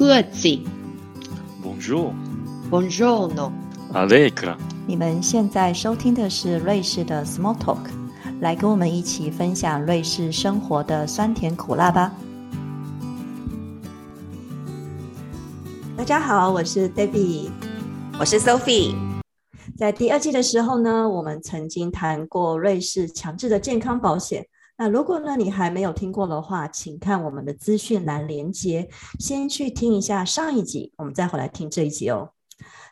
各自。Bonjour，Bonjour，no Allegra. 你们现在收听的是瑞士的 Small Talk，来跟我们一起分享瑞士生活的酸甜苦辣吧。大家好，我是 Debbie，我是 Sophie。在第二季的时候呢，我们曾经谈过瑞士强制的健康保险。那如果呢你还没有听过的话，请看我们的资讯栏连接，先去听一下上一集，我们再回来听这一集哦。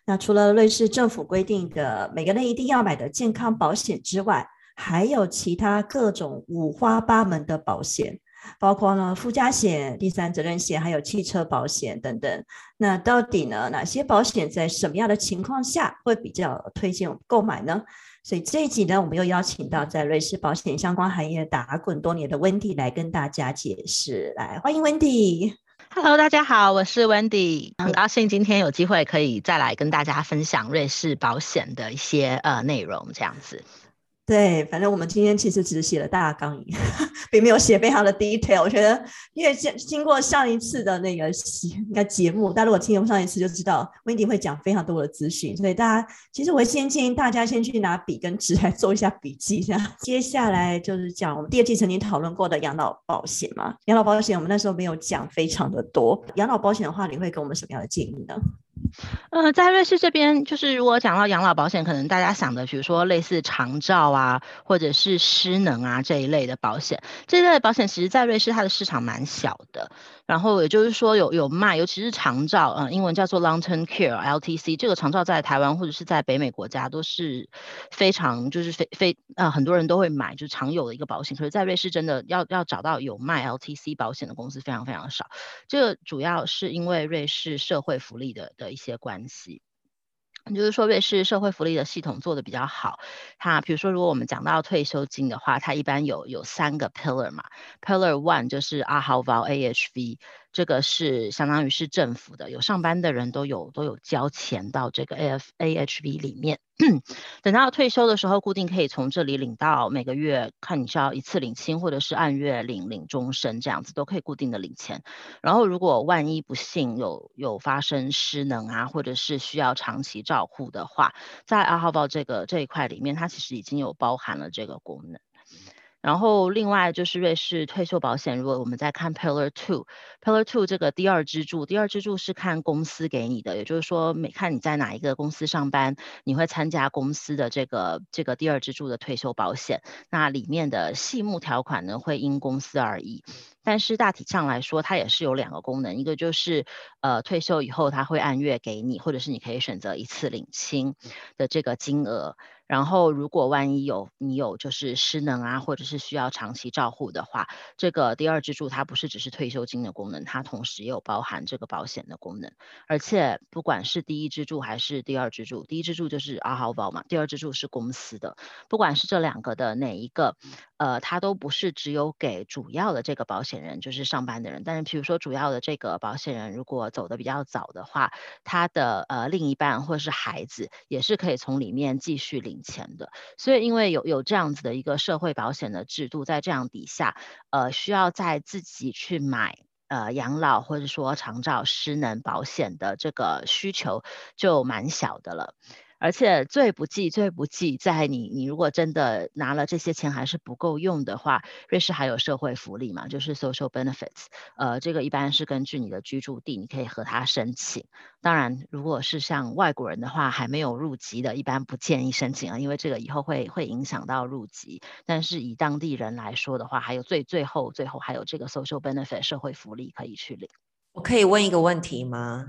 那除了瑞士政府规定的每个人一定要买的健康保险之外，还有其他各种五花八门的保险，包括呢附加险、第三责任险，还有汽车保险等等。那到底呢哪些保险在什么样的情况下会比较推荐购买呢？所以这一集呢，我们又邀请到在瑞士保险相关行业打滚多年的温迪来跟大家解释。来，欢迎温迪。Hello，大家好，我是 Wendy，很高兴今天有机会可以再来跟大家分享瑞士保险的一些呃内容，这样子。对，反正我们今天其实只是写了大纲，并没有写非常的 detail。我觉得，因为经经过上一次的那个应该节目，大家如果听过上一次就知道，Wendy 会讲非常多的资讯，所以大家其实我先建议大家先去拿笔跟纸来做一下笔记。这样，接下来就是讲我们第二季曾经讨论过的养老保险嘛。养老保险我们那时候没有讲非常的多。养老保险的话，你会给我们什么样的建议呢？呃，在瑞士这边，就是如果讲到养老保险，可能大家想的，比如说类似长照啊，或者是失能啊这一类的保险，这一类的保险，其实在瑞士它的市场蛮小的。然后也就是说有有卖，尤其是长照，嗯，英文叫做 long term care LTC，这个长照在台湾或者是在北美国家都是非常就是非非呃很多人都会买，就是常有的一个保险。可是，在瑞士真的要要找到有卖 LTC 保险的公司非常非常少，这个主要是因为瑞士社会福利的的一些关系。就是说，瑞士社会福利的系统做的比较好。它比如说，如果我们讲到退休金的话，它一般有有三个 pillar 嘛。pillar one 就是阿豪 val AHV。这个是相当于是政府的，有上班的人都有都有交钱到这个 A F A H V 里面，等到退休的时候，固定可以从这里领到每个月，看你是要一次领清，或者是按月领领终身这样子，都可以固定的领钱。然后如果万一不幸有有发生失能啊，或者是需要长期照护的话，在二号报这个这一块里面，它其实已经有包含了这个功能。然后另外就是瑞士退休保险，如果我们在看 Pillar Two，Pillar Two 这个第二支柱，第二支柱是看公司给你的，也就是说每看你在哪一个公司上班，你会参加公司的这个这个第二支柱的退休保险，那里面的细目条款呢会因公司而异，但是大体上来说，它也是有两个功能，一个就是呃退休以后它会按月给你，或者是你可以选择一次领清的这个金额。然后，如果万一有你有就是失能啊，或者是需要长期照护的话，这个第二支柱它不是只是退休金的功能，它同时也有包含这个保险的功能。而且，不管是第一支柱还是第二支柱，第一支柱就是二号保嘛，第二支柱是公司的。不管是这两个的哪一个，呃，它都不是只有给主要的这个保险人，就是上班的人。但是，比如说主要的这个保险人如果走的比较早的话，他的呃另一半或是孩子也是可以从里面继续领。钱的，所以因为有有这样子的一个社会保险的制度，在这样底下，呃，需要在自己去买呃养老或者说长照失能保险的这个需求就蛮小的了。而且最不济最不济，在你你如果真的拿了这些钱还是不够用的话，瑞士还有社会福利嘛，就是 social benefits，呃，这个一般是根据你的居住地，你可以和他申请。当然，如果是像外国人的话，还没有入籍的，一般不建议申请啊，因为这个以后会会影响到入籍。但是以当地人来说的话，还有最最后最后还有这个 social benefit 社会福利可以去领。我可以问一个问题吗？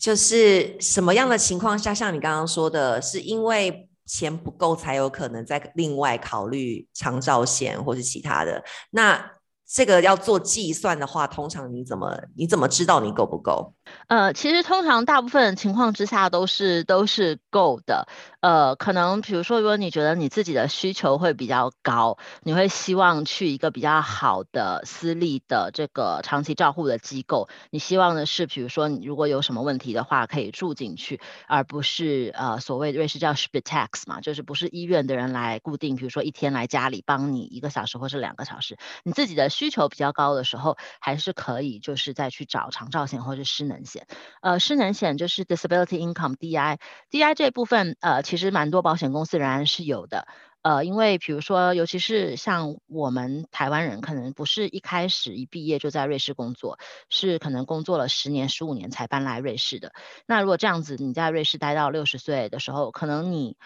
就是什么样的情况下，像你刚刚说的，是因为钱不够才有可能再另外考虑长照险或是其他的？那这个要做计算的话，通常你怎么你怎么知道你够不够？呃，其实通常大部分情况之下都是都是够的。呃，可能比如说，如果你觉得你自己的需求会比较高，你会希望去一个比较好的私立的这个长期照护的机构，你希望的是，比如说你如果有什么问题的话，可以住进去，而不是呃所谓瑞士叫 Spitax 嘛，就是不是医院的人来固定，比如说一天来家里帮你一个小时或是两个小时，你自己的需求比较高的时候，还是可以就是再去找长照险或者失能。险。呃，失能险就是 disability income DI，DI 这部分呃其实蛮多保险公司仍然是有的。呃，因为比如说，尤其是像我们台湾人，可能不是一开始一毕业就在瑞士工作，是可能工作了十年、十五年才搬来瑞士的。那如果这样子，你在瑞士待到六十岁的时候，可能你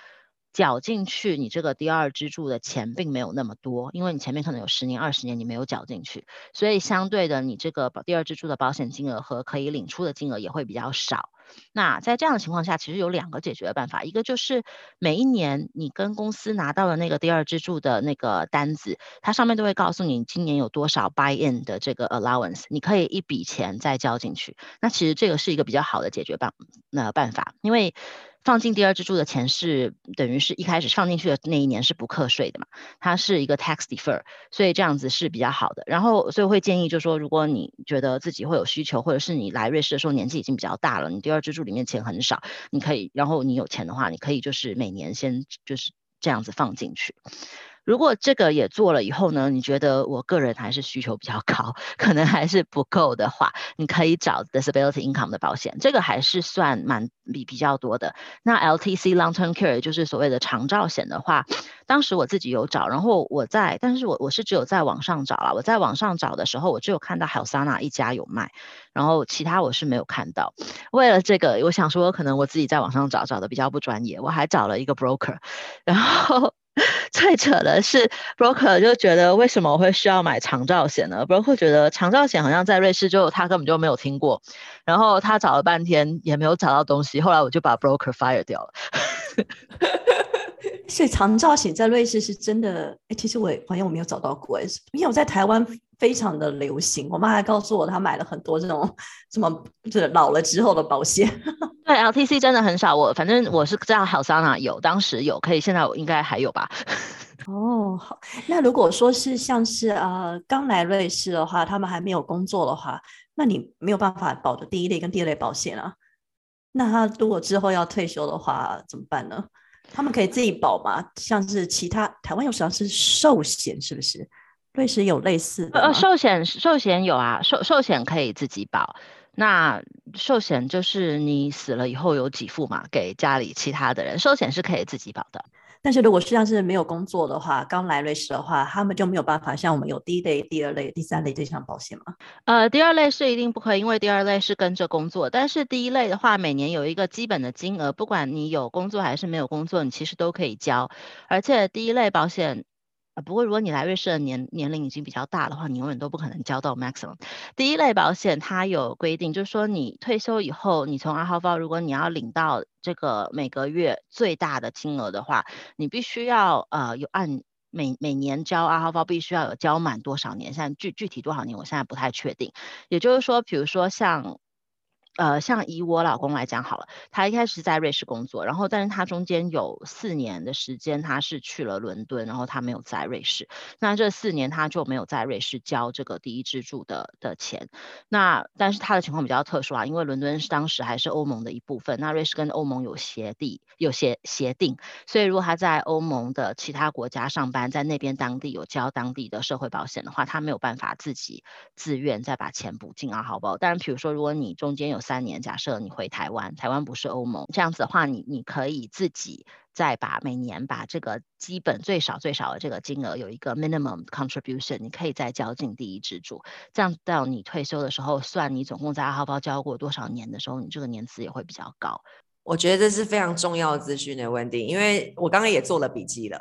缴进去你这个第二支柱的钱并没有那么多，因为你前面可能有十年、二十年你没有缴进去，所以相对的，你这个第二支柱的保险金额和可以领出的金额也会比较少。那在这样的情况下，其实有两个解决的办法，一个就是每一年你跟公司拿到的那个第二支柱的那个单子，它上面都会告诉你今年有多少 buy in 的这个 allowance，你可以一笔钱再交进去。那其实这个是一个比较好的解决办那办法，因为。放进第二支柱的钱是等于是一开始放进去的那一年是不课税的嘛？它是一个 tax defer，所以这样子是比较好的。然后所以会建议就是说，如果你觉得自己会有需求，或者是你来瑞士的时候年纪已经比较大了，你第二支柱里面钱很少，你可以，然后你有钱的话，你可以就是每年先就是这样子放进去。如果这个也做了以后呢，你觉得我个人还是需求比较高，可能还是不够的话，你可以找 disability income 的保险，这个还是算蛮比比较多的。那 LTC long term care 就是所谓的长照险的话，当时我自己有找，然后我在，但是我我是只有在网上找了。我在网上找的时候，我只有看到 Healthana 一家有卖，然后其他我是没有看到。为了这个，我想说可能我自己在网上找找的比较不专业，我还找了一个 broker，然后。最扯的是，broker 就觉得为什么我会需要买长照险呢？broker 觉得长照险好像在瑞士就他根本就没有听过，然后他找了半天也没有找到东西，后来我就把 broker fire 掉了。所以长照险在瑞士是真的，哎，其实我好像我没有找到过，因为我在台湾非常的流行。我妈还告诉我，她买了很多这种什么，就是老了之后的保险。对，LTC 真的很少，我反正我是知道好桑拿有，当时有，可以，现在我应该还有吧。哦，好，那如果说是像是呃刚来瑞士的话，他们还没有工作的话，那你没有办法保的第一类跟第二类保险啊。那他如果之后要退休的话怎么办呢？他们可以自己保吗？像是其他台湾有像是寿险，是不是？瑞士有类似的？呃，寿险寿险有啊，寿寿险可以自己保。那寿险就是你死了以后有给付嘛，给家里其他的人。寿险是可以自己保的。但是如果实际上是没有工作的话，刚来瑞士的话，他们就没有办法像我们有第一类、第二类、第三类这项保险吗？呃，第二类是一定不可以，因为第二类是跟着工作。但是第一类的话，每年有一个基本的金额，不管你有工作还是没有工作，你其实都可以交。而且第一类保险。啊，不过如果你来瑞士的年年龄已经比较大的话，你永远都不可能交到 maximum。第一类保险它有规定，就是说你退休以后，你从二号包，如果你要领到这个每个月最大的金额的话，你必须要呃有按每每年交二号包，必须要有交满多少年，现在具具体多少年，我现在不太确定。也就是说，比如说像。呃，像以我老公来讲好了，他一开始在瑞士工作，然后但是他中间有四年的时间他是去了伦敦，然后他没有在瑞士，那这四年他就没有在瑞士交这个第一支柱的的钱。那但是他的情况比较特殊啊，因为伦敦是当时还是欧盟的一部分，那瑞士跟欧盟有协定，有协协定，所以如果他在欧盟的其他国家上班，在那边当地有交当地的社会保险的话，他没有办法自己自愿再把钱补进啊，好不好。当然，比如说如果你中间有三年，假设你回台湾，台湾不是欧盟，这样子的话，你你可以自己再把每年把这个基本最少最少的这个金额有一个 minimum contribution，你可以再交进第一支柱，这样到你退休的时候，算你总共在二号包交过多少年的时候，你这个年资也会比较高。我觉得这是非常重要的资讯的问题，因为我刚刚也做了笔记了。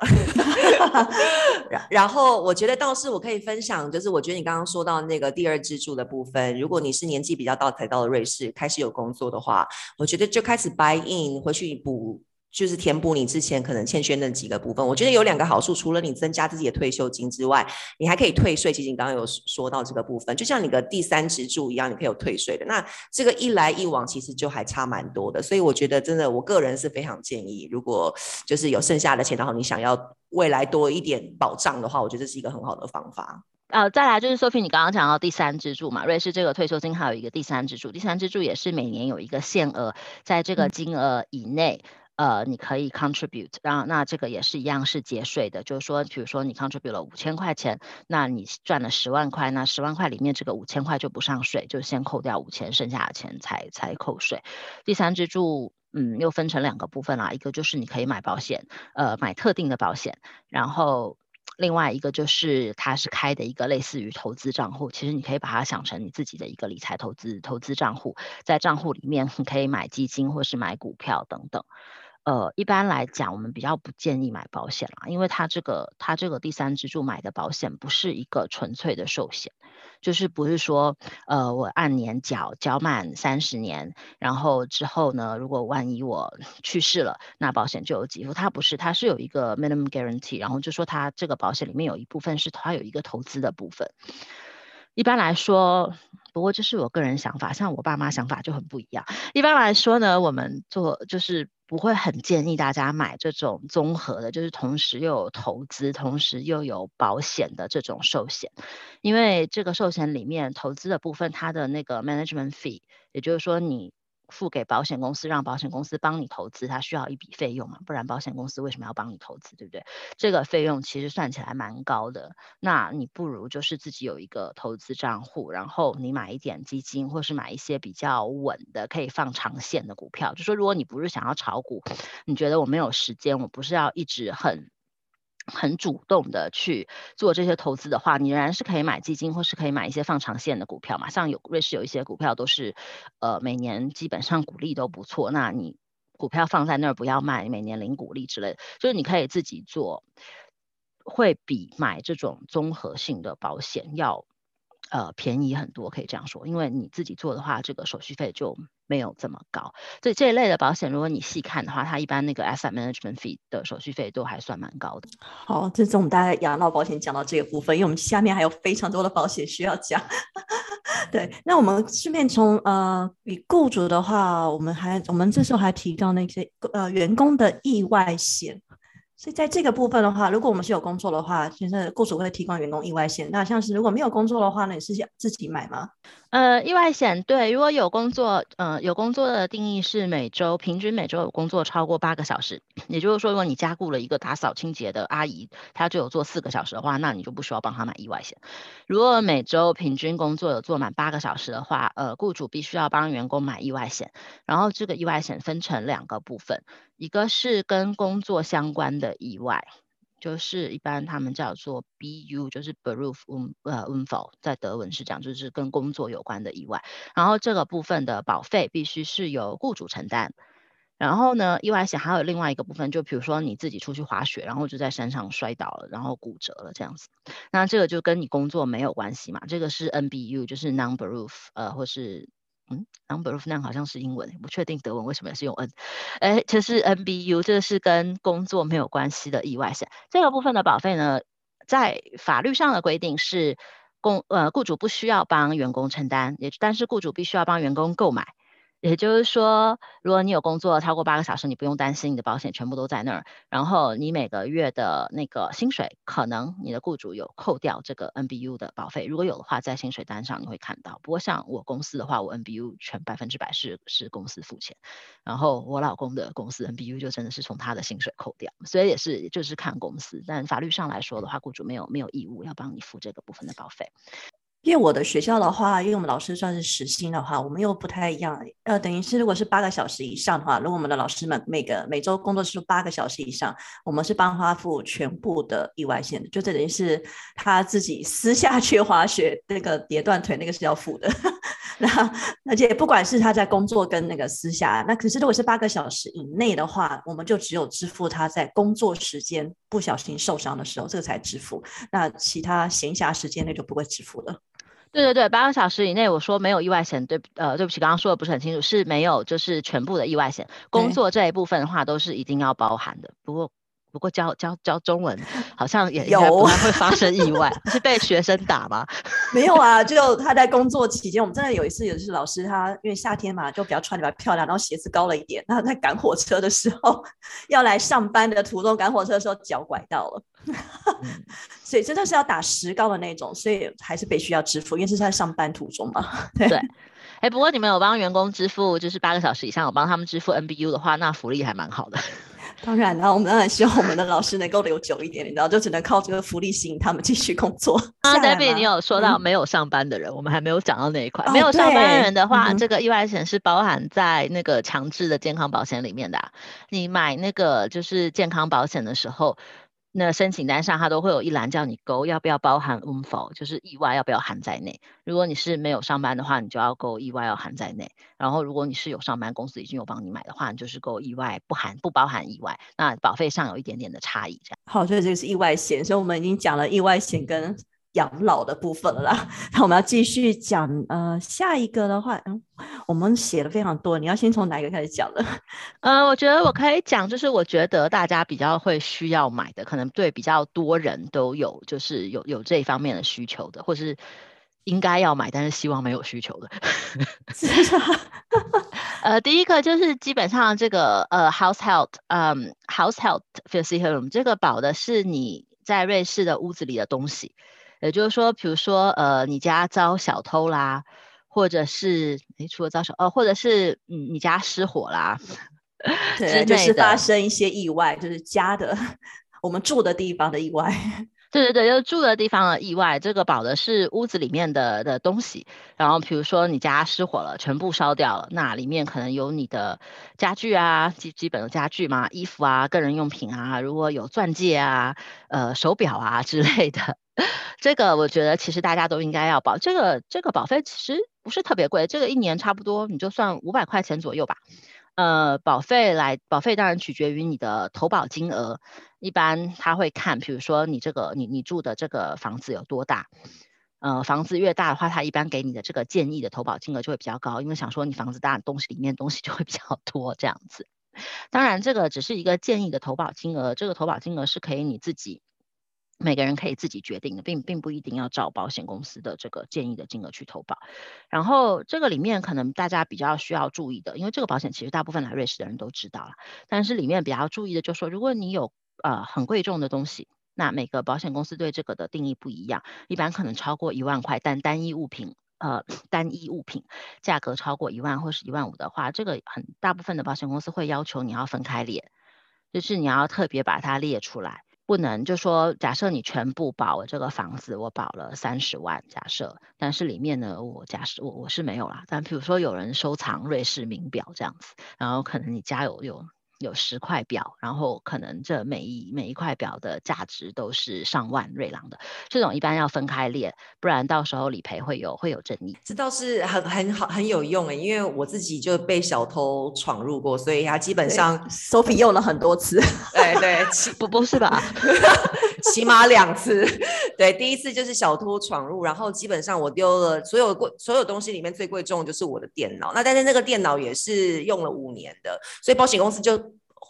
然后我觉得倒是我可以分享，就是我觉得你刚刚说到那个第二支柱的部分，如果你是年纪比较大才到了瑞士开始有工作的话，我觉得就开始 buy in 回去补。就是填补你之前可能欠缺那几个部分，我觉得有两个好处，除了你增加自己的退休金之外，你还可以退税。其实你刚刚有说到这个部分，就像你的第三支柱一样，你可以有退税的。那这个一来一往，其实就还差蛮多的。所以我觉得真的，我个人是非常建议，如果就是有剩下的钱，然后你想要未来多一点保障的话，我觉得这是一个很好的方法。呃，再来就是 Sophie，你刚刚讲到第三支柱嘛，瑞士这个退休金还有一个第三支柱，第三支柱也是每年有一个限额，在这个金额以内。呃，你可以 contribute，然后那这个也是一样是节税的，就是说，比如说你 contribute 了五千块钱，那你赚了十万块，那十万块里面这个五千块就不上税，就先扣掉五千，剩下的钱才才扣税。第三支柱，嗯，又分成两个部分啦，一个就是你可以买保险，呃，买特定的保险，然后。另外一个就是它是开的一个类似于投资账户，其实你可以把它想成你自己的一个理财投资投资账户，在账户里面你 可以买基金或是买股票等等。呃，一般来讲，我们比较不建议买保险啦，因为它这个它这个第三支柱买的保险不是一个纯粹的寿险。就是不是说，呃，我按年缴，缴满三十年，然后之后呢，如果万一我 去世了，那保险就有给付。它不是，它是有一个 minimum guarantee，然后就说它这个保险里面有一部分是它有一个投资的部分。一般来说，不过这是我个人想法，像我爸妈想法就很不一样。一般来说呢，我们做就是。不会很建议大家买这种综合的，就是同时又有投资，同时又有保险的这种寿险，因为这个寿险里面投资的部分，它的那个 management fee，也就是说你。付给保险公司，让保险公司帮你投资，它需要一笔费用嘛？不然保险公司为什么要帮你投资，对不对？这个费用其实算起来蛮高的。那你不如就是自己有一个投资账户，然后你买一点基金，或是买一些比较稳的、可以放长线的股票。就说如果你不是想要炒股，你觉得我没有时间，我不是要一直很。很主动的去做这些投资的话，你仍然是可以买基金，或是可以买一些放长线的股票嘛。像有瑞士有一些股票都是，呃，每年基本上股利都不错。那你股票放在那儿不要卖，每年领股利之类的，就是你可以自己做，会比买这种综合性的保险要。呃，便宜很多，可以这样说，因为你自己做的话，这个手续费就没有这么高。所以这一类的保险，如果你细看的话，它一般那个 asset management fee 的手续费都还算蛮高的。好，这是我们大概养老保险讲到这个部分，因为我们下面还有非常多的保险需要讲。对，那我们顺便从呃，以雇主的话，我们还我们这时候还提到那些呃员工的意外险。所以在这个部分的话，如果我们是有工作的话，现在雇主会提供员工意外险。那像是如果没有工作的话那，你是想自己买吗？呃，意外险对，如果有工作，呃，有工作的定义是每周平均每周有工作超过八个小时，也就是说，如果你加雇了一个打扫清洁的阿姨，她就有做四个小时的话，那你就不需要帮她买意外险。如果每周平均工作有做满八个小时的话，呃，雇主必须要帮员工买意外险。然后这个意外险分成两个部分，一个是跟工作相关的意外。就是一般他们叫做 BU，就是 Beruf Un 呃 Unfall，在德文是讲就是跟工作有关的意外。然后这个部分的保费必须是由雇主承担。然后呢，意外险还有另外一个部分，就比如说你自己出去滑雪，然后就在山上摔倒了，然后骨折了这样子，那这个就跟你工作没有关系嘛。这个是 NBU，就是 Non-Beruf，呃，或是。嗯，number of 那好像是英文，不确定德文为什么也是用 n。哎，这是 NBU，这个是跟工作没有关系的意外险。这个部分的保费呢，在法律上的规定是公呃雇主不需要帮员工承担，也但是雇主必须要帮员工购买。也就是说，如果你有工作超过八个小时，你不用担心你的保险全部都在那儿。然后你每个月的那个薪水，可能你的雇主有扣掉这个 NBU 的保费，如果有的话，在薪水单上你会看到。不过像我公司的话，我 NBU 全百分之百是是公司付钱，然后我老公的公司 NBU 就真的是从他的薪水扣掉，所以也是就是看公司。但法律上来说的话，雇主没有没有义务要帮你付这个部分的保费。因为我的学校的话，因为我们老师算是时薪的话，我们又不太一样。呃，等于是如果是八个小时以上的话，如果我们的老师们每个每周工作是八个小时以上，我们是帮他付全部的意外险的，就等于是他自己私下去滑雪那个跌断腿那个是要付的。那而且不管是他在工作跟那个私下，那可是如果是八个小时以内的话，我们就只有支付他在工作时间不小心受伤的时候，这个才支付。那其他闲暇时间内就不会支付了。对对对，八个小时以内，我说没有意外险，对，呃，对不起，刚刚说的不是很清楚，是没有，就是全部的意外险，工作这一部分的话都是一定要包含的。不过不过教教教中文好像也有太会发生意外，是被学生打吗？没有啊，就他在工作期间，我们真的有一次，也是老师他因为夏天嘛，就比较穿的比较漂亮，然后鞋子高了一点，然后在赶火车的时候，要来上班的途中赶火车的时候脚拐到了，所以真的是要打石膏的那种，所以还是必须要支付，因为这是在上班途中嘛。对对哎，不过你们有帮员工支付，就是八个小时以上有帮他们支付 NBU 的话，那福利还蛮好的。当然啦，我们当然希望我们的老师能够留久一点，你知道，就只能靠这个福利吸引他们继续工作。啊 下来，Debbie，你有说到嗯没有上班的人，我们还没有讲到那一块。哦没有上班人的话，嗯这个意外险是包含在那个强制的健康保险里面的啊、你买那个就是健康保险的时候，那申请单上它都会有一栏叫你勾要不要包含 UNFO，就是意外要不要含在内。如果你是没有上班的话，你就要勾意外要含在内。然后如果你是有上班，公司已经有帮你买的话，你就是勾意外不含不包含意外。那保费上有一点点的差异，这样。好，所以这个是意外险，所以我们已经讲了意外险跟养老的部分了啦。那我们要继续讲，呃，下一个的话，嗯，我们写了非常多，你要先从哪一个开始讲呢？呃，我觉得我可以讲，就是我觉得大家比较会需要买的，可能对比较多人都有，就是有有这一方面的需求的，或是应该要买，但是希望没有需求的。是啊呃，第一个就是基本上这个呃 household，嗯，household facility 这个保的是你在瑞士的屋子里的东西，也就是说，比如说呃你家遭小偷啦，或者是诶除了遭小呃，或者是嗯你家失火啦，对，就是发生一些意外，就是家的 我们住的地方的意外。对对对，就住的地方的意外，这个保的是屋子里面的的东西。然后比如说你家失火了，全部烧掉了，那里面可能有你的家具啊，基基本的家具嘛，衣服啊，个人用品啊，如果有钻戒啊、呃手表啊之类的，这个我觉得其实大家都应该要保。这个这个保费其实不是特别贵，这个一年差不多你就算五百块钱左右吧。呃，保费来，保费当然取决于你的投保金额。一般他会看，比如说你这个你你住的这个房子有多大，呃，房子越大的话，他一般给你的这个建议的投保金额就会比较高，因为想说你房子大，东西里面东西就会比较多这样子。当然，这个只是一个建议的投保金额，这个投保金额是可以你自己每个人可以自己决定的，并并不一定要照保险公司的这个建议的金额去投保。然后这个里面可能大家比较需要注意的，因为这个保险其实大部分来瑞士的人都知道了，但是里面比较注意的就是说，如果你有呃很贵重的东西，那每个保险公司对这个的定义不一样，一般可能超过一万块，但单一物品。呃，单一物品价格超过一万或是一万五的话，这个很大部分的保险公司会要求你要分开列，就是你要特别把它列出来，不能就说假设你全部保我这个房子，我保了三十万，假设，但是里面呢，我假设我我是没有啦，但比如说有人收藏瑞士名表这样子，然后可能你家有有有十块表，然后可能这每一每一块表的价值都是上万瑞郎的，这种一般要分开列，不然到时候理赔会有会有争议。这倒是很很好很有用诶，因为我自己就被小偷闯入过，所以他基本上 Sophie 用了很多次，对对起不不是吧？起码两次。对，第一次就是小偷闯入，然后基本上我丢了所有贵所有东西里面最贵重的就是我的电脑。那但是那个电脑也是用了五年的，所以保险公司就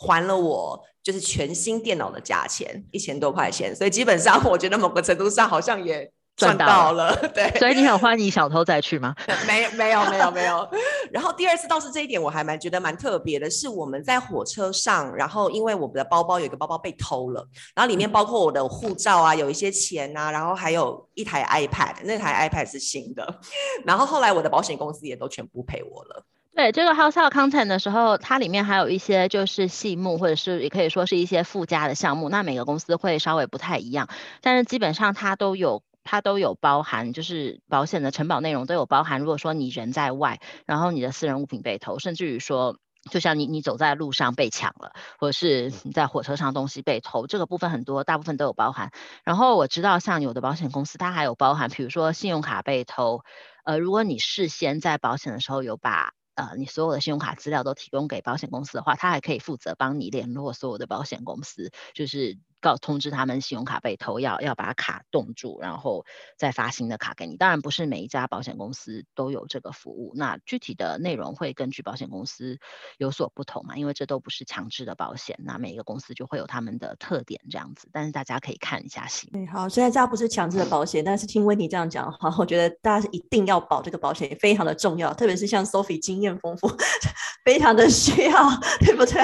还了我就是全新电脑的价钱一千多块钱。所以基本上我觉得某个程度上好像也赚赚到到了，对。所以你很欢迎小偷再去吗？没没有没有没有。然后第二次倒是这一点我还蛮觉得蛮特别的，是我们在火车上，然后因为我们的包包有一个包包被偷了，然后里面包括我的护照啊，有一些钱啊，然后还有一台 iPad，那台 iPad 是新的。然后后来我的保险公司也都全部赔我了。对这个 household content 的时候，它里面还有一些就是细目，或者是也可以说是一些附加的项目。那每个公司会稍微不太一样，但是基本上它都有它都有包含，就是保险的承保内容都有包含。如果说你人在外，然后你的私人物品被偷，甚至于说。就像你，你走在路上被抢了，或者是你在火车上东西被偷，这个部分很多，大部分都有包含。然后我知道，像有的保险公司它还有包含，比如说信用卡被偷，呃，如果你事先在保险的时候有把呃你所有的信用卡资料都提供给保险公司的话，他还可以负责帮你联络所有的保险公司，就是告通知他们信用卡被偷，要要把卡冻住，然后再发新的卡给你。当然不是每一家保险公司都有这个服务，那具体的内容会根据保险公司有所不同嘛，因为这都不是强制的保险，那每一个公司就会有他们的特点这样子。但是大家可以看一下新对，好，虽然这不是强制的保险，但是听温妮这样讲的话，我觉得大家是一定要保这个保险，非常的重要，特别是像 Sophie 经验丰富，非常的需要，对不对？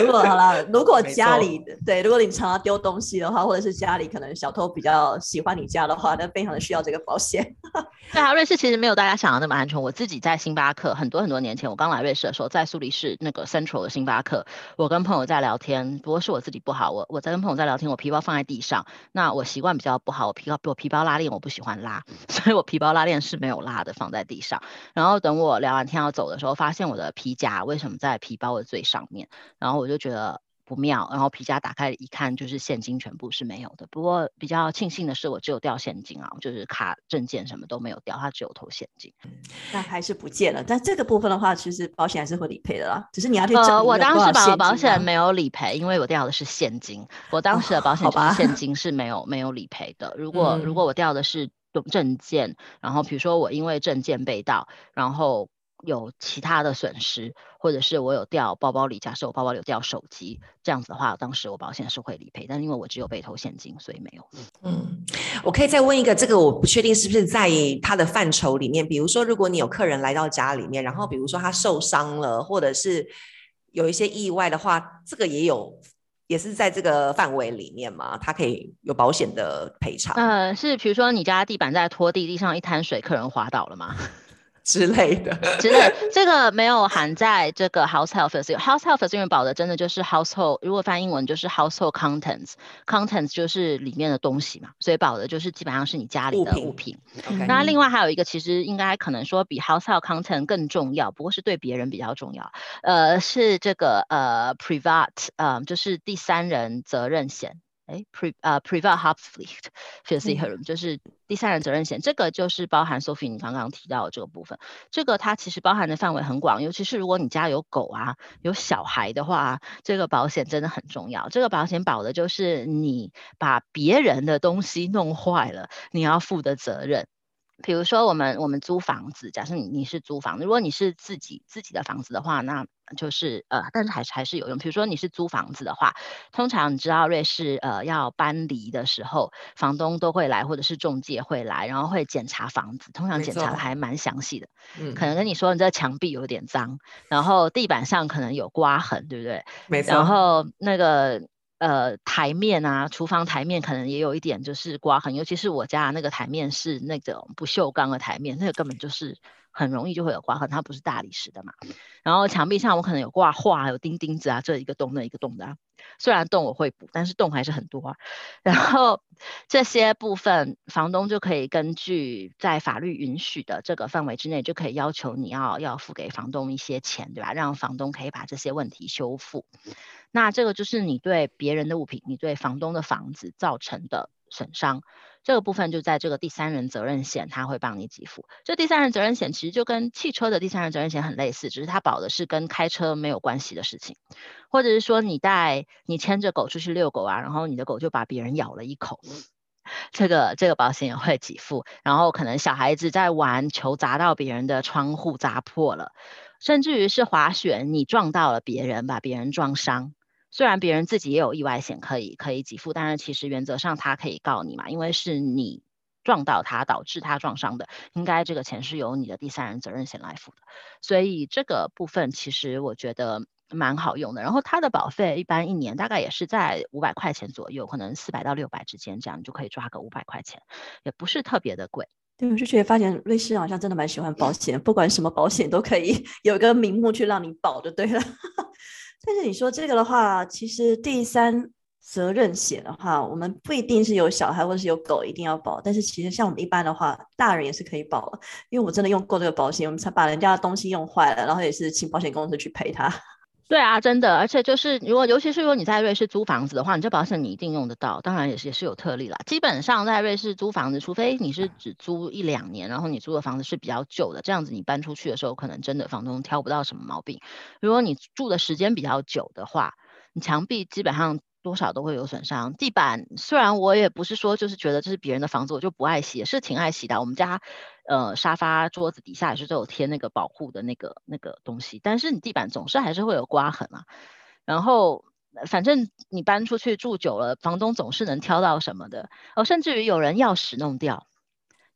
如果好了，如果家里对，如果你常常丢东西的话，或者是家里可能小偷比较喜欢你家的话，那非常的需要这个保险。对啊，瑞士其实没有大家想的那么安全。我自己在星巴克很多很多年前，我刚来瑞士的时候，在苏黎世那个 Central 的星巴克，我跟朋友在聊天，不过是我自己不好，我我在跟朋友在聊天，我皮包放在地上，那我习惯比较不好，我皮包我皮包拉链我不喜欢拉，所以我皮包拉链是没有拉的，放在地上。然后等我聊完天要走的时候，发现我的皮夹为什么在皮包的最上面，然后我就觉得。不妙，然后皮夹打开一看，就是现金全部是没有的。不过比较庆幸的是，我只有掉现金啊，就是卡、证件什么都没有掉，它只有投现金。那还是不见了。但这个部分的话，其实保险还是会理赔的啦，只是你要去呃，我当时保保险没有理赔，因为我掉的是现金。我当时的保险就是现金是没有没有理赔的。如果如果我掉的是证件，然后比如说我因为证件被盗，然后。有其他的损失，或者是我有掉包包里，假设我包包里有掉手机，这样子的话，当时我保险是会理赔，但因为我只有被偷现金，所以没有。嗯，我可以再问一个，这个我不确定是不是在他的范畴里面。比如说，如果你有客人来到家里面，然后比如说他受伤了，或者是有一些意外的话，这个也有，也是在这个范围里面嘛？它可以有保险的赔偿。呃，是比如说你家地板在拖地，地上一滩水，客人滑倒了吗？之类的，之类，这个没有含在这个 household household 因为保的真的就是 household，如果翻英文就是 household contents，contents 就是里面的东西嘛，所以保的就是基本上是你家里的物品。那另外还有一个，其实应该可能说比 household content 更重要，不过是对别人比较重要，呃，是这个呃 private，呃，就是第三人责任险。哎，pre 呃 private haftpflicht，就是第三人责任险，这个就是包含 Sophie 你刚刚提到的这个部分。这个它其实包含的范围很广，尤其是如果你家有狗啊、有小孩的话，这个保险真的很重要。这个保险保的就是你把别人的东西弄坏了，你要负的责任。比如说我们我们租房子，假设你你是租房子，如果你是自己自己的房子的话，那就是呃，但是还是还是有用。比如说你是租房子的话，通常你知道瑞士呃要搬离的时候，房东都会来，或者是中介会来，然后会检查房子，通常检查的还蛮详细的。嗯，可能跟你说你这墙壁有点脏，然后地板上可能有刮痕，对不对？没错。然后那个。呃，台面啊，厨房台面可能也有一点就是刮痕，尤其是我家那个台面是那种不锈钢的台面，那个根本就是很容易就会有刮痕，它不是大理石的嘛。然后墙壁上我可能有挂画，有钉钉子啊，这一个洞那一个洞的，虽然洞我会补，但是洞还是很多。然后这些部分房东就可以根据在法律允许的这个范围之内，就可以要求你要要付给房东一些钱，对吧？让房东可以把这些问题修复。那这个就是你对别人的物品，你对房东的房子造成的损伤，这个部分就在这个第三人责任险，他会帮你给付。这第三人责任险其实就跟汽车的第三人责任险很类似，只是它保的是跟开车没有关系的事情，或者是说你带你牵着狗出去遛狗啊，然后你的狗就把别人咬了一口，这个这个保险也会给付。然后可能小孩子在玩球砸到别人的窗户砸破了，甚至于是滑雪你撞到了别人，把别人撞伤。虽然别人自己也有意外险可以可以给付，但是其实原则上他可以告你嘛，因为是你撞到他导致他撞伤的，应该这个钱是由你的第三人责任险来付的。所以这个部分其实我觉得蛮好用的。然后它的保费一般一年大概也是在五百块钱左右，可能四百到六百之间，这样你就可以抓个五百块钱，也不是特别的贵。对，我就觉得发现瑞士好像真的蛮喜欢保险，不管什么保险都可以 有一个名目去让你保就对了。但是你说这个的话，其实第三责任险的话，我们不一定是有小孩或者是有狗一定要保，但是其实像我们一般的话，大人也是可以保的。因为我真的用过这个保险，我们才把人家的东西用坏了，然后也是请保险公司去赔他。对啊，真的，而且就是如果尤其是如果你在瑞士租房子的话，你这保险你一定用得到。当然也是也是有特例啦。基本上在瑞士租房子，除非你是只租一两年，然后你租的房子是比较旧的，这样子你搬出去的时候，可能真的房东挑不到什么毛病。如果你住的时间比较久的话，你墙壁基本上多少都会有损伤。地板虽然我也不是说就是觉得这是别人的房子我就不爱洗，是挺爱洗的。我们家呃沙发桌子底下也是都有贴那个保护的那个那个东西，但是你地板总是还是会有刮痕啊。然后反正你搬出去住久了，房东总是能挑到什么的哦，甚至于有人钥匙弄掉，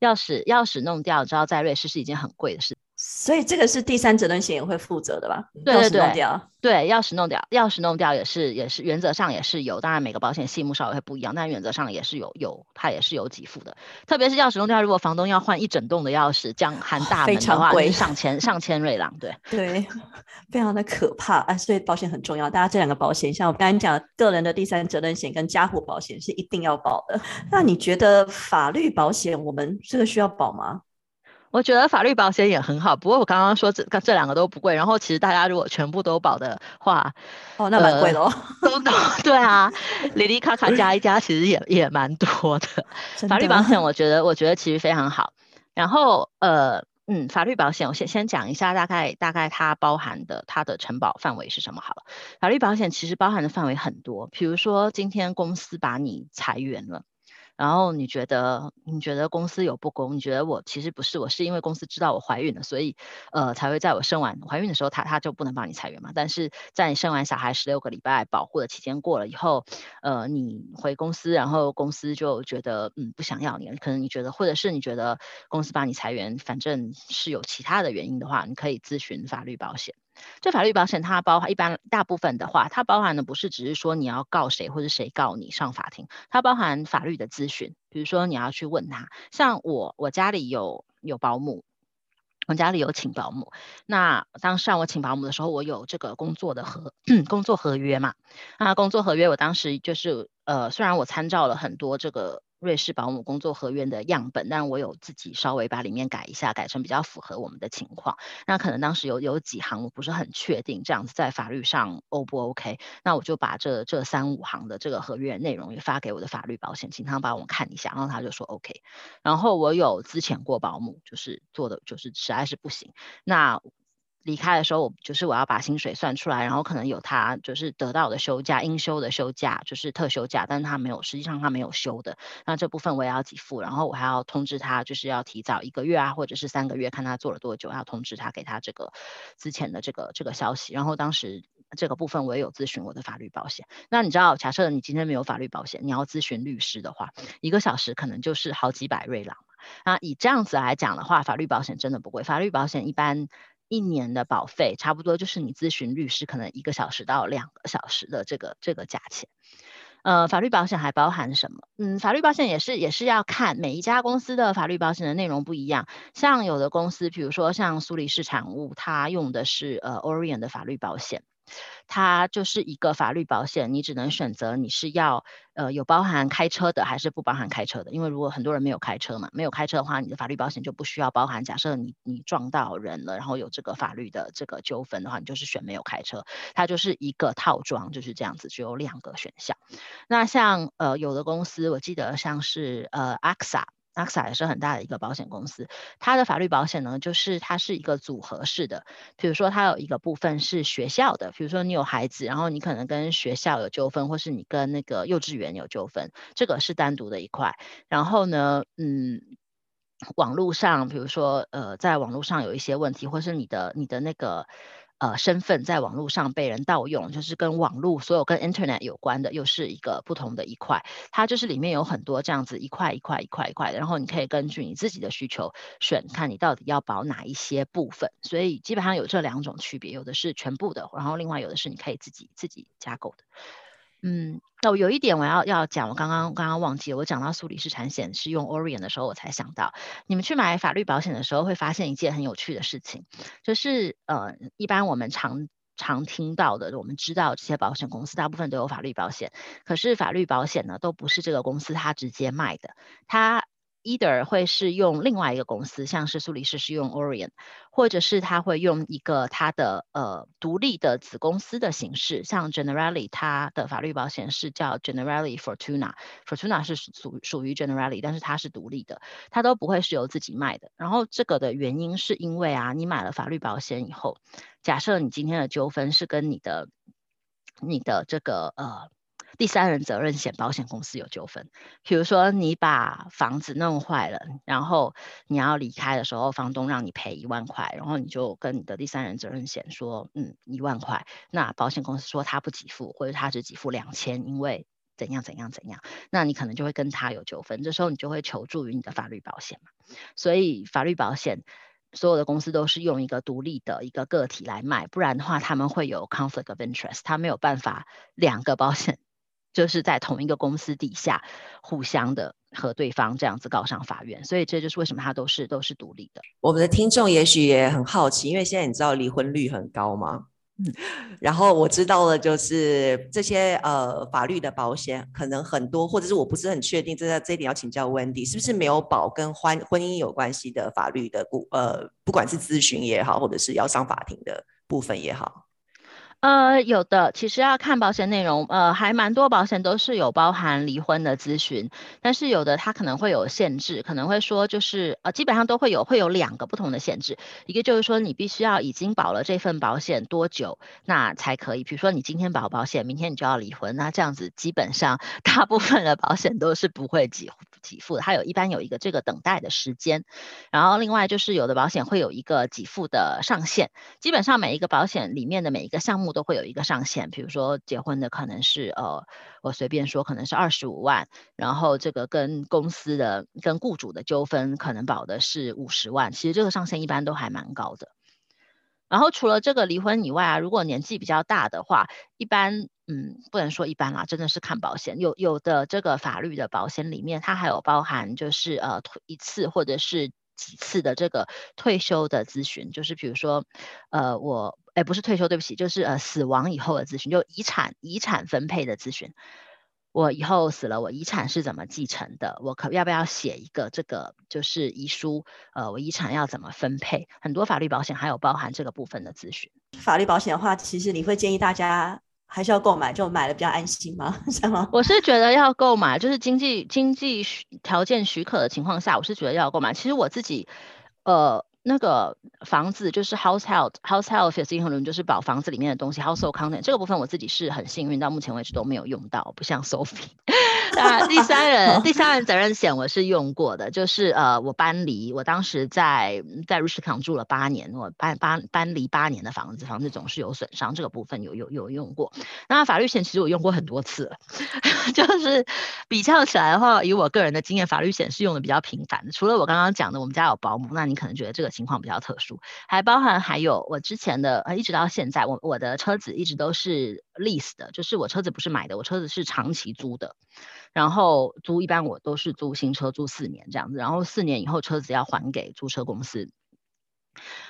钥匙钥匙弄掉，知道在瑞士是一件很贵的事。所以这个是第三责任险也会负责的吧？对对对，对，钥匙弄掉，钥匙弄掉也是也是原则上也是有，当然每个保险细目稍微会不一样，但原则上也是有有它也是有给付的。特别是钥匙弄掉，如果房东要换一整栋的钥匙，将含大门的话，上千上千瑞郎，对对，非常的可怕啊！所以保险很重要，大家这两个保险，像我刚才讲个人的第三责任险跟家户保险是一定要保的。那你觉得法律保险我们这个需要保吗？我觉得法律保险也很好，不过我刚刚说这这两个都不贵，然后其实大家如果全部都保的话，哦，那蛮贵的哦。都都对啊，里里卡卡加一加，其实也也蛮多的。法律保险我觉得我觉得其实非常好。然后呃嗯，法律保险我先先讲一下大概大概它包含的它的承保范围是什么好了。法律保险其实包含的范围很多，比如说今天公司把你裁员了。然后你觉得你觉得公司有不公？你觉得我其实不是，我是因为公司知道我怀孕了，所以呃才会在我生完怀孕的时候，他他就不能帮你裁员嘛。但是在你生完小孩十六个礼拜保护的期间过了以后，呃，你回公司，然后公司就觉得嗯不想要你了，可能你觉得或者是你觉得公司帮你裁员，反正是有其他的原因的话，你可以咨询法律保险。这法律保险它包含一般大部分的话，它包含的不是只是说你要告谁或者谁告你上法庭，它包含法律的咨询，比如说你要去问他，像我我家里有有保姆，我家里有请保姆，那当上我请保姆的时候，我有这个工作的合 工作合约嘛，那工作合约我当时就是呃，虽然我参照了很多这个。瑞士保姆工作合约的样本，但我有自己稍微把里面改一下，改成比较符合我们的情况。那可能当时有有几行我不是很确定，这样子在法律上 O 不 OK？那我就把这这三五行的这个合约内容也发给我的法律保险，请他帮我看一下，然后他就说 OK。然后我有之前过保姆，就是做的就是实在是不行。那离开的时候，我就是我要把薪水算出来，然后可能有他就是得到的休假、应休的休假，就是特休假，但是他没有，实际上他没有休的，那这部分我也要给付，然后我还要通知他，就是要提早一个月啊，或者是三个月，看他做了多久，要通知他给他这个之前的这个这个消息。然后当时这个部分我也有咨询我的法律保险。那你知道，假设你今天没有法律保险，你要咨询律师的话，一个小时可能就是好几百瑞郎。那以这样子来讲的话，法律保险真的不贵，法律保险一般。一年的保费差不多就是你咨询律师可能一个小时到两个小时的这个这个价钱。呃，法律保险还包含什么？嗯，法律保险也是也是要看每一家公司的法律保险的内容不一样。像有的公司，比如说像苏黎世产物，它用的是呃 Orion 的法律保险。它就是一个法律保险，你只能选择你是要呃有包含开车的还是不包含开车的。因为如果很多人没有开车嘛，没有开车的话，你的法律保险就不需要包含。假设你你撞到人了，然后有这个法律的这个纠纷的话，你就是选没有开车。它就是一个套装，就是这样子，只有两个选项。那像呃有的公司，我记得像是呃 AXA。AXA 也是很大的一个保险公司，它的法律保险呢，就是它是一个组合式的。比如说，它有一个部分是学校的，比如说你有孩子，然后你可能跟学校有纠纷，或是你跟那个幼稚园有纠纷，这个是单独的一块。然后呢，嗯，网络上，比如说呃，在网络上有一些问题，或是你的你的那个。呃，身份在网络上被人盗用，就是跟网络所有跟 Internet 有关的，又是一个不同的一块。它就是里面有很多这样子一块一块一块一块的，然后你可以根据你自己的需求选，看你到底要保哪一些部分。所以基本上有这两种区别，有的是全部的，然后另外有的是你可以自己自己加购的。嗯，那我有一点我要要讲，我刚刚刚刚忘记，我讲到苏黎世产险是用 Orien 的时候，我才想到，你们去买法律保险的时候，会发现一件很有趣的事情，就是呃，一般我们常常听到的，我们知道这些保险公司大部分都有法律保险，可是法律保险呢，都不是这个公司它直接卖的，它。Either 会是用另外一个公司，像是苏黎世是用 Orion，或者是他会用一个他的呃独立的子公司的形式，像 Generali，它的法律保险是叫 Generali Fortuna，Fortuna 是属属于 Generali，但是它是独立的，它都不会是由自己卖的。然后这个的原因是因为啊，你买了法律保险以后，假设你今天的纠纷是跟你的你的这个呃。第三人责任险保险公司有纠纷。比如说你把房子弄坏了，然后你要离开的时候，房东让你赔一万块，然后你就跟你的第三人责任险说，嗯，一万块，那保险公司说他不给付，或者他只给付两千，因为怎样怎样怎样，那你可能就会跟他有纠纷，这时候你就会求助于你的法律保险嘛。所以法律保险。所有的公司都是用一个独立的一个个体来卖，不然的话他们会有 conflict of interest，他没有办法两个保险就是在同一个公司底下互相的和对方这样子告上法院，所以这就是为什么它都是都是独立的。我们的听众也许也很好奇，因为现在你知道离婚率很高吗？然后我知道了，就是这些呃法律的保险可能很多，或者是我不是很确定，这这一点要请教 Wendy，是不是没有保跟婚婚姻有关系的法律的顾呃，不管是咨询也好，或者是要上法庭的部分也好。呃，有的，其实要看保险内容，呃，还蛮多保险都是有包含离婚的咨询，但是有的它可能会有限制，可能会说就是呃，基本上都会有会有两个不同的限制，一个就是说你必须要已经保了这份保险多久，那才可以，比如说你今天保保险，明天你就要离婚，那这样子基本上 大部分的保险都是不会给给付的，它有一般有一个这个等待的时间，然后另外就是有的保险会有一个给付的上限，基本上每一个保险里面的每一个项目。都会有一个上限，比如说结婚的可能是呃，我随便说可能是二十五万，然后这个跟公司的跟雇主的纠纷可能保的是五十万，其实这个上限一般都还蛮高的。然后除了这个离婚以外啊，如果年纪比较大的话，一般嗯不能说一般啦，真的是看保险，有有的这个法律的保险里面它还有包含就是呃一次或者是几次的这个退休的咨询，就是比如说呃我。哎，不是退休，对不起，就是呃死亡以后的咨询，就遗产遗产分配的咨询。我以后死了，我遗产是怎么继承的？我可要不要写一个这个就是遗书？呃，我遗产要怎么分配？很多法律保险还有包含这个部分的咨询。法律保险的话，其实你会建议大家还是要购买，就买了比较安心吗？是吗？我是觉得要购买，就是经济经济条件许可的情况下，我是觉得要购买。其实我自己，呃。那个房子就是 household household f 英文就是保房子里面的东西 household content 这个部分我自己是很幸运，到目前为止都没有用到，不像 Sophie。啊，第三人 第三人责任险我是用过的，就是呃我搬离，我当时在在瑞士康住了八年，我搬搬搬离八年的房子，房子总是有损伤，这个部分有有有用过。那法律险其实我用过很多次，就是比较起来的话，以我个人的经验，法律险是用的比较频繁的。除了我刚刚讲的，我们家有保姆，那你可能觉得这个。情况比较特殊，还包含还有我之前的呃，一直到现在，我我的车子一直都是 lease 的，就是我车子不是买的，我车子是长期租的，然后租一般我都是租新车租四年这样子，然后四年以后车子要还给租车公司。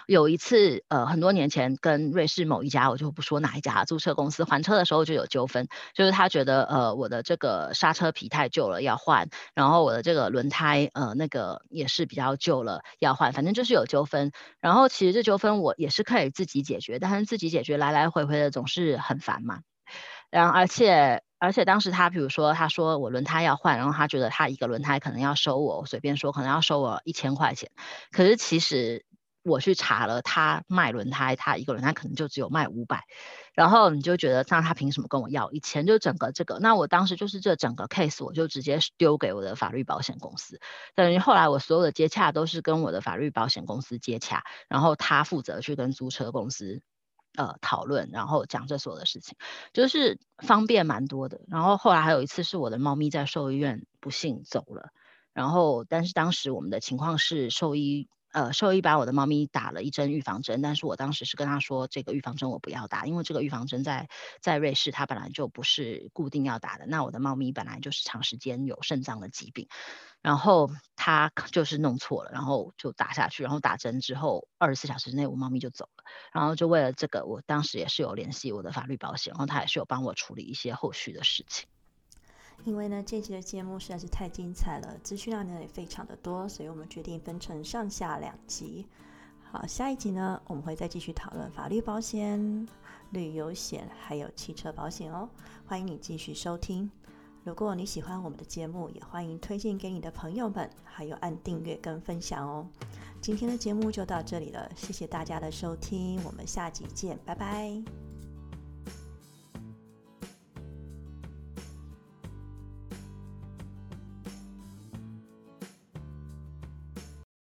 有一次，呃，很多年前跟瑞士某一家，我就不说哪一家租车公司还车的时候就有纠纷，就是他觉得，呃，我的这个刹车皮太旧了要换，然后我的这个轮胎，呃，那个也是比较旧了要换，反正就是有纠纷。然后其实这纠纷我也是可以自己解决，但是自己解决来来回回的总是很烦嘛。然后而且而且当时他比如说他说我轮胎要换，然后他觉得他一个轮胎可能要收我我随便说可能要收我一千块钱，可是其实。我去查了，他卖轮胎，他一个轮胎可能就只有卖五百，然后你就觉得，那他凭什么跟我要一千？就整个这个，那我当时就是这整个 case，我就直接丢给我的法律保险公司，等于后来我所有的接洽都是跟我的法律保险公司接洽，然后他负责去跟租车公司呃讨论，然后讲这所有的事情，就是方便蛮多的。然后后来还有一次是我的猫咪在兽医院不幸走了，然后但是当时我们的情况是兽医。呃，兽医把我的猫咪打了一针预防针，但是我当时是跟他说，这个预防针我不要打，因为这个预防针在在瑞士它本来就不是固定要打的。那我的猫咪本来就是长时间有肾脏的疾病，然后他就是弄错了，然后就打下去，然后打针之后二十四小时之内我猫咪就走了。然后就为了这个，我当时也是有联系我的法律保险，然后他也是有帮我处理一些后续的事情。因为呢，这期的节目实在是太精彩了，资讯量呢也非常的多，所以我们决定分成上下两集。好，下一集呢，我们会再继续讨论法律保险、旅游险还有汽车保险哦。欢迎你继续收听。如果你喜欢我们的节目，也欢迎推荐给你的朋友们，还有按订阅跟分享哦。今天的节目就到这里了，谢谢大家的收听，我们下集见，拜拜。